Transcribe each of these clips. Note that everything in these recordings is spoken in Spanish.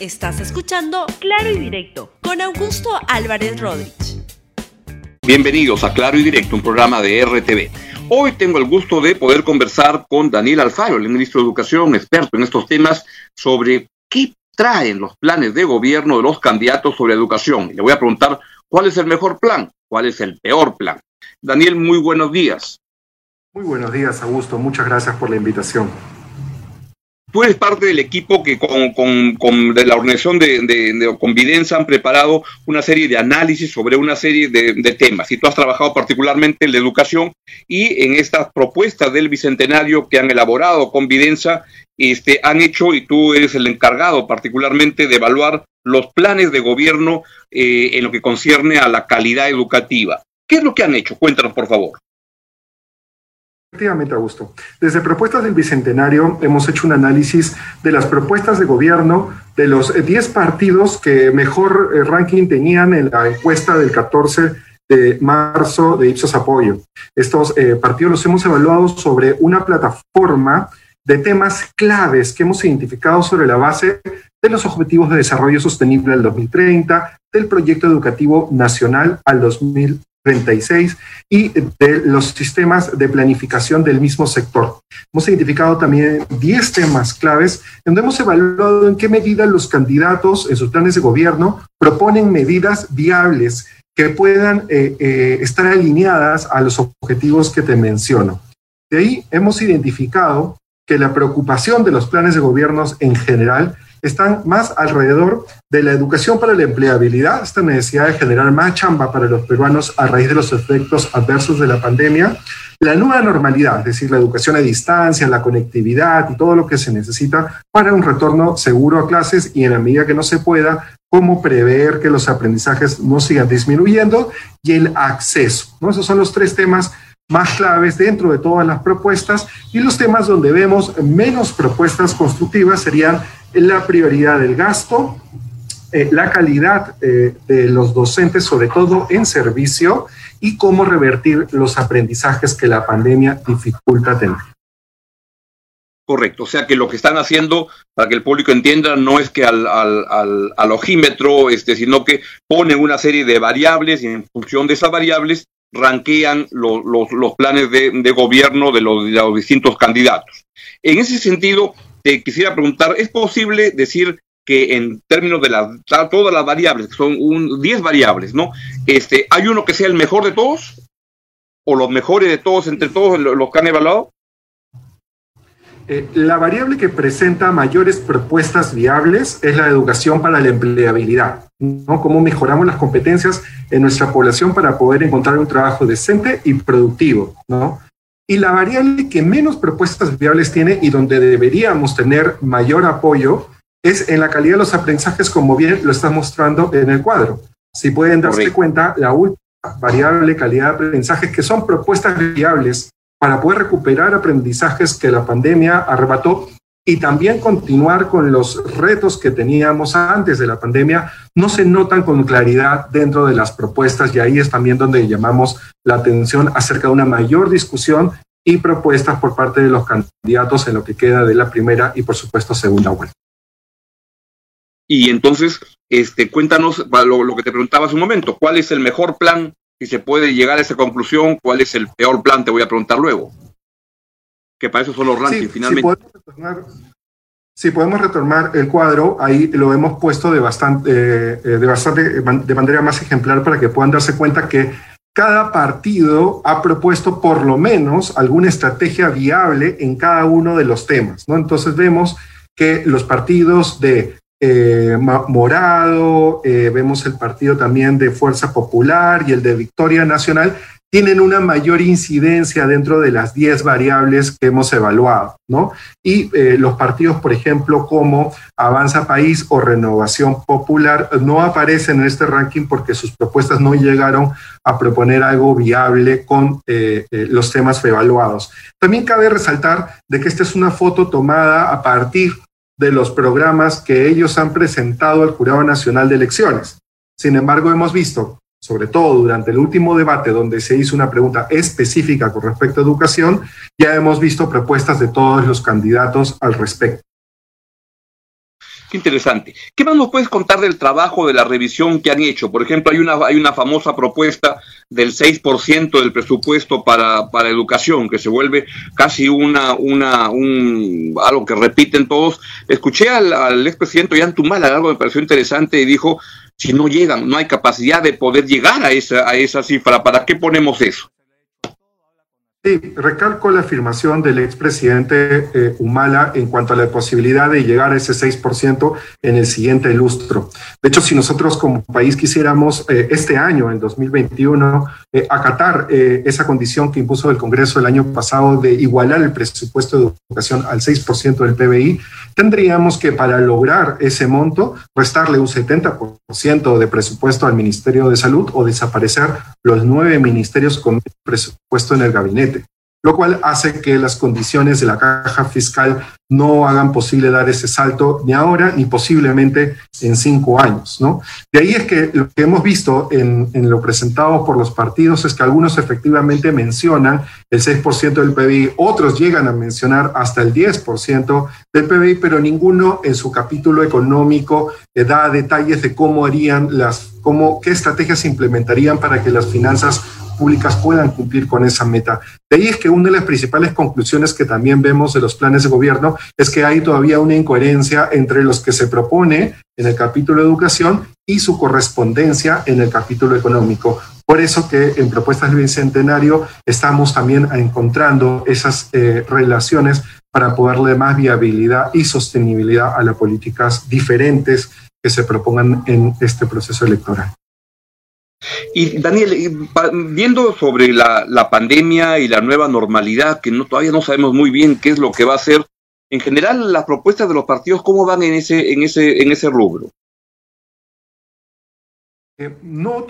Estás escuchando Claro y Directo con Augusto Álvarez Rodríguez. Bienvenidos a Claro y Directo, un programa de RTV. Hoy tengo el gusto de poder conversar con Daniel Alfaro, el ministro de Educación, experto en estos temas, sobre qué traen los planes de gobierno de los candidatos sobre educación. Le voy a preguntar cuál es el mejor plan, cuál es el peor plan. Daniel, muy buenos días. Muy buenos días, Augusto. Muchas gracias por la invitación. Tú eres parte del equipo que con, de la organización de, de, Convidencia han preparado una serie de análisis sobre una serie de, temas. Y tú has trabajado particularmente en la educación y en estas propuestas del Bicentenario que han elaborado Convidencia, este, han hecho, y tú eres el encargado particularmente de evaluar los planes de gobierno eh, en lo que concierne a la calidad educativa. ¿Qué es lo que han hecho? Cuéntanos, por favor. Efectivamente, Augusto. Desde Propuestas del Bicentenario hemos hecho un análisis de las propuestas de gobierno de los 10 partidos que mejor eh, ranking tenían en la encuesta del 14 de marzo de Ipsos Apoyo. Estos eh, partidos los hemos evaluado sobre una plataforma de temas claves que hemos identificado sobre la base de los Objetivos de Desarrollo Sostenible al 2030, del Proyecto Educativo Nacional al 2030 36 y de los sistemas de planificación del mismo sector. Hemos identificado también 10 temas claves donde hemos evaluado en qué medida los candidatos en sus planes de gobierno proponen medidas viables que puedan eh, eh, estar alineadas a los objetivos que te menciono. De ahí hemos identificado que la preocupación de los planes de gobiernos en general están más alrededor de la educación para la empleabilidad, esta necesidad de generar más chamba para los peruanos a raíz de los efectos adversos de la pandemia, la nueva normalidad, es decir, la educación a distancia, la conectividad y todo lo que se necesita para un retorno seguro a clases y en la medida que no se pueda, cómo prever que los aprendizajes no sigan disminuyendo y el acceso. ¿no? Esos son los tres temas más claves dentro de todas las propuestas y los temas donde vemos menos propuestas constructivas serían la prioridad del gasto, eh, la calidad eh, de los docentes, sobre todo en servicio, y cómo revertir los aprendizajes que la pandemia dificulta tener. Correcto, o sea que lo que están haciendo, para que el público entienda, no es que al, al, al, ojímetro, este, sino que ponen una serie de variables y en función de esas variables ranquean los, los, planes de, de gobierno de los, de los distintos candidatos. En ese sentido, te quisiera preguntar, ¿es posible decir que en términos de las, todas las variables, que son un, 10 variables, ¿no? Este, ¿Hay uno que sea el mejor de todos? ¿O los mejores de todos entre todos los que han evaluado? Eh, la variable que presenta mayores propuestas viables es la educación para la empleabilidad, ¿no? Cómo mejoramos las competencias en nuestra población para poder encontrar un trabajo decente y productivo, ¿no? Y la variable que menos propuestas viables tiene y donde deberíamos tener mayor apoyo es en la calidad de los aprendizajes, como bien lo está mostrando en el cuadro. Si pueden darse cuenta, la última variable calidad de aprendizaje, que son propuestas viables para poder recuperar aprendizajes que la pandemia arrebató y también continuar con los retos que teníamos antes de la pandemia, no se notan con claridad dentro de las propuestas y ahí es también donde llamamos la atención acerca de una mayor discusión y propuestas por parte de los candidatos en lo que queda de la primera y por supuesto segunda vuelta. Y entonces, este, cuéntanos lo, lo que te preguntaba hace un momento, ¿cuál es el mejor plan si se puede llegar a esa conclusión? ¿Cuál es el peor plan? Te voy a preguntar luego que para eso son los rankings finalmente. Si podemos, retomar, el cuadro, ahí lo hemos puesto de bastante, eh, de bastante, de manera más ejemplar para que puedan darse cuenta que cada partido ha propuesto por lo menos alguna estrategia viable en cada uno de los temas, ¿no? Entonces vemos que los partidos de eh, Morado, eh, vemos el partido también de Fuerza Popular y el de Victoria Nacional, tienen una mayor incidencia dentro de las 10 variables que hemos evaluado, ¿no? Y eh, los partidos, por ejemplo, como Avanza País o Renovación Popular, no aparecen en este ranking porque sus propuestas no llegaron a proponer algo viable con eh, eh, los temas evaluados. También cabe resaltar de que esta es una foto tomada a partir de los programas que ellos han presentado al Jurado Nacional de Elecciones. Sin embargo, hemos visto sobre todo durante el último debate donde se hizo una pregunta específica con respecto a educación, ya hemos visto propuestas de todos los candidatos al respecto. Qué interesante. ¿Qué más nos puedes contar del trabajo, de la revisión que han hecho? Por ejemplo, hay una, hay una famosa propuesta del 6% del presupuesto para, para educación, que se vuelve casi una, una, un, algo que repiten todos. Escuché al, al expresidente Ollantumala, algo me pareció interesante, y dijo, si no llegan, no hay capacidad de poder llegar a esa, a esa cifra, ¿para qué ponemos eso? Sí, recalco la afirmación del expresidente eh, Humala en cuanto a la posibilidad de llegar a ese 6% en el siguiente lustro. De hecho, si nosotros como país quisiéramos eh, este año, en 2021, eh, acatar eh, esa condición que impuso el Congreso el año pasado de igualar el presupuesto de educación al 6% del PBI, tendríamos que para lograr ese monto restarle un 70% de presupuesto al Ministerio de Salud o desaparecer los nueve ministerios con presupuesto en el gabinete lo cual hace que las condiciones de la caja fiscal no hagan posible dar ese salto ni ahora ni posiblemente en cinco años. ¿no? De ahí es que lo que hemos visto en, en lo presentado por los partidos es que algunos efectivamente mencionan el 6% del PBI, otros llegan a mencionar hasta el 10% del PBI, pero ninguno en su capítulo económico eh, da detalles de cómo harían las, cómo, qué estrategias implementarían para que las finanzas públicas puedan cumplir con esa meta. De ahí es que una de las principales conclusiones que también vemos de los planes de gobierno es que hay todavía una incoherencia entre los que se propone en el capítulo educación y su correspondencia en el capítulo económico. Por eso que en propuestas del Bicentenario estamos también encontrando esas eh, relaciones para poderle más viabilidad y sostenibilidad a las políticas diferentes que se propongan en este proceso electoral. Y Daniel, viendo sobre la, pandemia y la nueva normalidad, que no, todavía no sabemos muy bien qué es lo que va a ser, en general las propuestas de los partidos, ¿cómo van en ese, en ese, en ese rubro? Eh, no,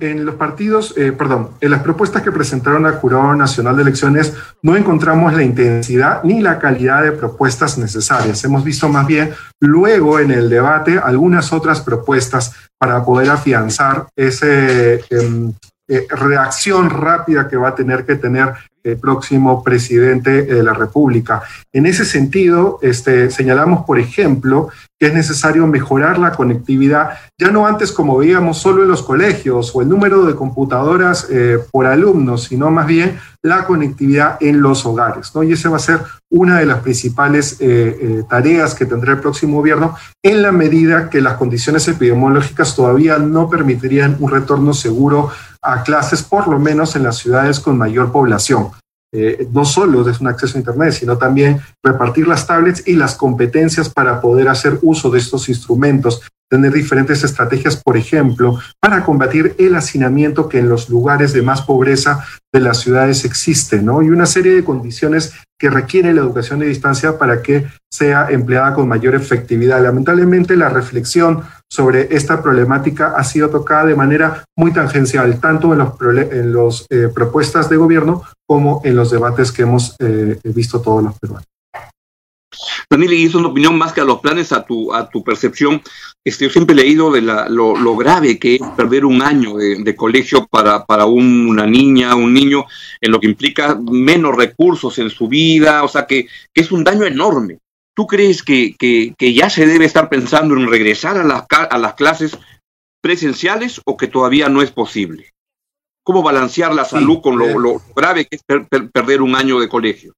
en los partidos, eh, perdón, en las propuestas que presentaron al Jurado Nacional de Elecciones no encontramos la intensidad ni la calidad de propuestas necesarias. Hemos visto más bien luego en el debate algunas otras propuestas para poder afianzar esa em, eh, reacción rápida que va a tener que tener el próximo presidente de la República. En ese sentido, este, señalamos, por ejemplo, que es necesario mejorar la conectividad, ya no antes como veíamos solo en los colegios o el número de computadoras eh, por alumnos, sino más bien la conectividad en los hogares. ¿no? Y esa va a ser una de las principales eh, eh, tareas que tendrá el próximo gobierno en la medida que las condiciones epidemiológicas todavía no permitirían un retorno seguro a clases, por lo menos en las ciudades con mayor población. Eh, no solo es un acceso a Internet, sino también repartir las tablets y las competencias para poder hacer uso de estos instrumentos, tener diferentes estrategias, por ejemplo, para combatir el hacinamiento que en los lugares de más pobreza de las ciudades existe, ¿no? Y una serie de condiciones que requiere la educación de distancia para que sea empleada con mayor efectividad. Lamentablemente, la reflexión sobre esta problemática ha sido tocada de manera muy tangencial, tanto en las en los, eh, propuestas de gobierno como en los debates que hemos eh, visto todos los peruanos. Daniel, y es una opinión más que a los planes, a tu, a tu percepción. Este, yo siempre he leído de la, lo, grave que es perder un año de, colegio para, para un, una niña, un niño, en lo que implica menos recursos en su vida, o sea, que, que es un daño enorme. ¿Tú crees que, que, que, ya se debe estar pensando en regresar a las, a las clases presenciales o que todavía no es posible? ¿Cómo balancear la salud sí, con lo, lo, grave que es per, per, perder un año de colegio?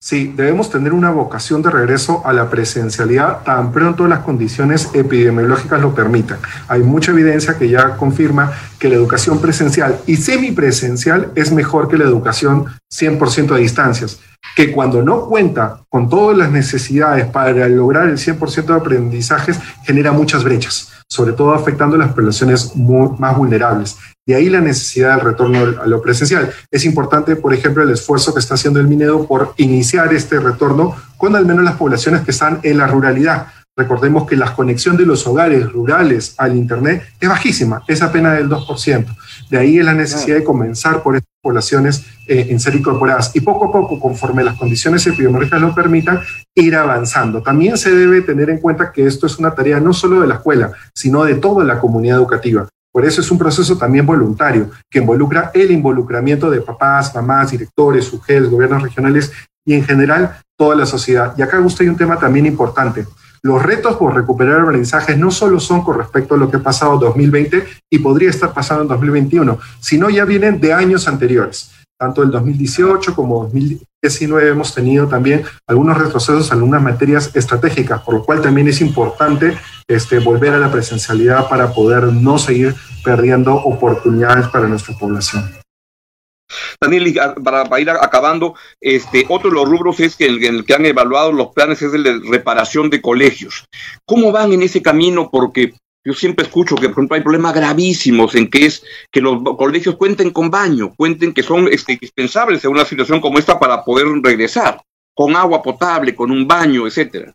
Sí, debemos tener una vocación de regreso a la presencialidad tan pronto las condiciones epidemiológicas lo permitan. Hay mucha evidencia que ya confirma que la educación presencial y semipresencial es mejor que la educación 100% a distancias, que cuando no cuenta con todas las necesidades para lograr el 100% de aprendizajes genera muchas brechas sobre todo afectando a las poblaciones más vulnerables. De ahí la necesidad del retorno a lo presencial. Es importante, por ejemplo, el esfuerzo que está haciendo el Minedo por iniciar este retorno con al menos las poblaciones que están en la ruralidad. Recordemos que la conexión de los hogares rurales al Internet es bajísima, es apenas del 2%. De ahí es la necesidad de comenzar por estas poblaciones eh, en ser incorporadas y poco a poco, conforme las condiciones epidemiológicas lo permitan, ir avanzando. También se debe tener en cuenta que esto es una tarea no solo de la escuela, sino de toda la comunidad educativa. Por eso es un proceso también voluntario, que involucra el involucramiento de papás, mamás, directores, UGES, gobiernos regionales y en general toda la sociedad. Y acá gusta hay un tema también importante. Los retos por recuperar aprendizajes no solo son con respecto a lo que ha pasado en 2020 y podría estar pasando en 2021, sino ya vienen de años anteriores. Tanto el 2018 como 2019 hemos tenido también algunos retrocesos en algunas materias estratégicas, por lo cual también es importante este, volver a la presencialidad para poder no seguir perdiendo oportunidades para nuestra población. Daniel, para, ir acabando, este, otro de los rubros es que en el que han evaluado los planes es el de reparación de colegios. ¿Cómo van en ese camino? Porque yo siempre escucho que, por ejemplo, hay problemas gravísimos en que es que los colegios cuenten con baño, cuenten que son este, indispensables en una situación como esta para poder regresar, con agua potable, con un baño, etcétera.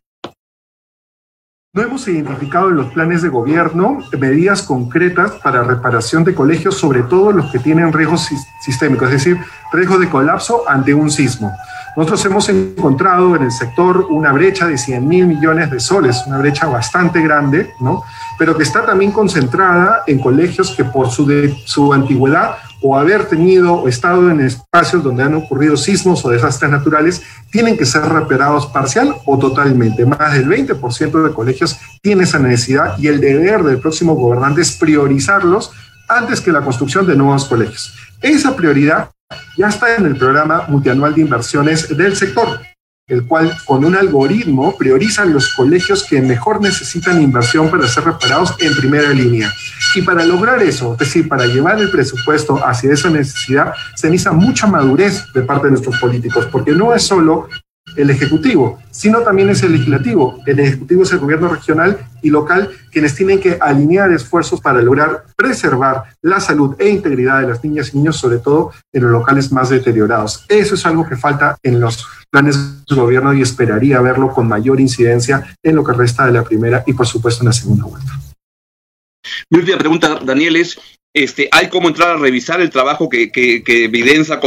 No hemos identificado en los planes de gobierno medidas concretas para reparación de colegios, sobre todo los que tienen riesgos sistémicos, es decir, riesgo de colapso ante un sismo. Nosotros hemos encontrado en el sector una brecha de 100 mil millones de soles, una brecha bastante grande, ¿no? pero que está también concentrada en colegios que por su, su antigüedad o haber tenido o estado en espacios donde han ocurrido sismos o desastres naturales, tienen que ser reparados parcial o totalmente. Más del 20% de colegios tiene esa necesidad y el deber del próximo gobernante es priorizarlos antes que la construcción de nuevos colegios. Esa prioridad ya está en el programa multianual de inversiones del sector el cual con un algoritmo prioriza los colegios que mejor necesitan inversión para ser reparados en primera línea. Y para lograr eso, es decir, para llevar el presupuesto hacia esa necesidad, se necesita mucha madurez de parte de nuestros políticos, porque no es solo el Ejecutivo, sino también es el Legislativo. El Ejecutivo es el gobierno regional y local quienes tienen que alinear esfuerzos para lograr preservar la salud e integridad de las niñas y niños, sobre todo en los locales más deteriorados. Eso es algo que falta en los planes de gobierno y esperaría verlo con mayor incidencia en lo que resta de la primera y por supuesto en la segunda vuelta. Mi última pregunta, Daniel, es este, hay cómo entrar a revisar el trabajo que, que, que Evidenza,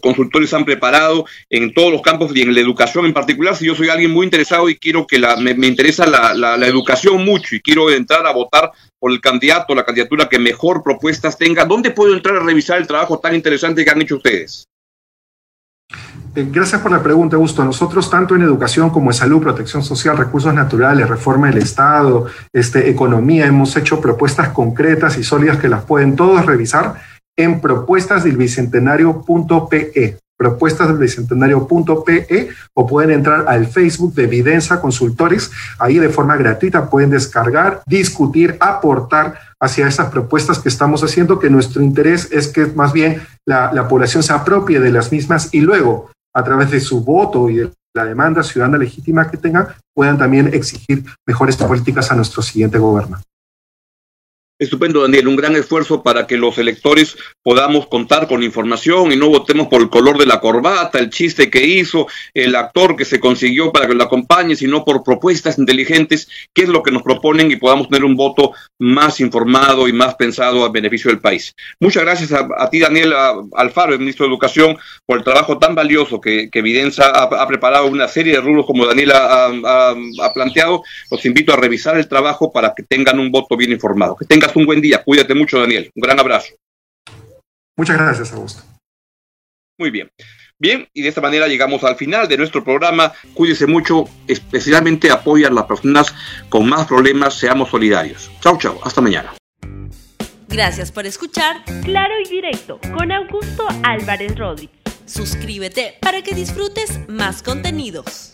consultores han preparado en todos los campos y en la educación en particular. Si yo soy alguien muy interesado y quiero que la, me, interesa la, la, la, educación mucho y quiero entrar a votar por el candidato, la candidatura que mejor propuestas tenga, ¿dónde puedo entrar a revisar el trabajo tan interesante que han hecho ustedes? Eh, gracias por la pregunta, Augusto. Nosotros, tanto en educación como en salud, protección social, recursos naturales, reforma del Estado, este, economía, hemos hecho propuestas concretas y sólidas que las pueden todos revisar en propuestasdelbicentenario.pe propuestasdelbicentenario.pe o pueden entrar al Facebook de Evidencia Consultores. Ahí de forma gratuita pueden descargar, discutir, aportar hacia esas propuestas que estamos haciendo, que nuestro interés es que más bien la, la población se apropie de las mismas y luego a través de su voto y de la demanda ciudadana legítima que tengan, puedan también exigir mejores políticas a nuestro siguiente gobierno. Estupendo, Daniel. Un gran esfuerzo para que los electores podamos contar con información y no votemos por el color de la corbata, el chiste que hizo, el actor que se consiguió para que lo acompañe, sino por propuestas inteligentes, qué es lo que nos proponen y podamos tener un voto más informado y más pensado a beneficio del país. Muchas gracias a, ti, Daniel Alfaro, el ministro de Educación, por el trabajo tan valioso que, que Evidencia ha, preparado una serie de rubros como Daniel ha, ha, planteado. Los invito a revisar el trabajo para que tengan un voto bien informado. Que tengas un buen día. Cuídate mucho, Daniel. Un gran abrazo. Muchas gracias, Augusto. Muy bien. Bien, y de esta manera llegamos al final de nuestro programa. Cuídese mucho, especialmente apoya a las personas con más problemas. Seamos solidarios. Chao, chao. Hasta mañana. Gracias por escuchar Claro y Directo con Augusto Álvarez Rodríguez. Suscríbete para que disfrutes más contenidos.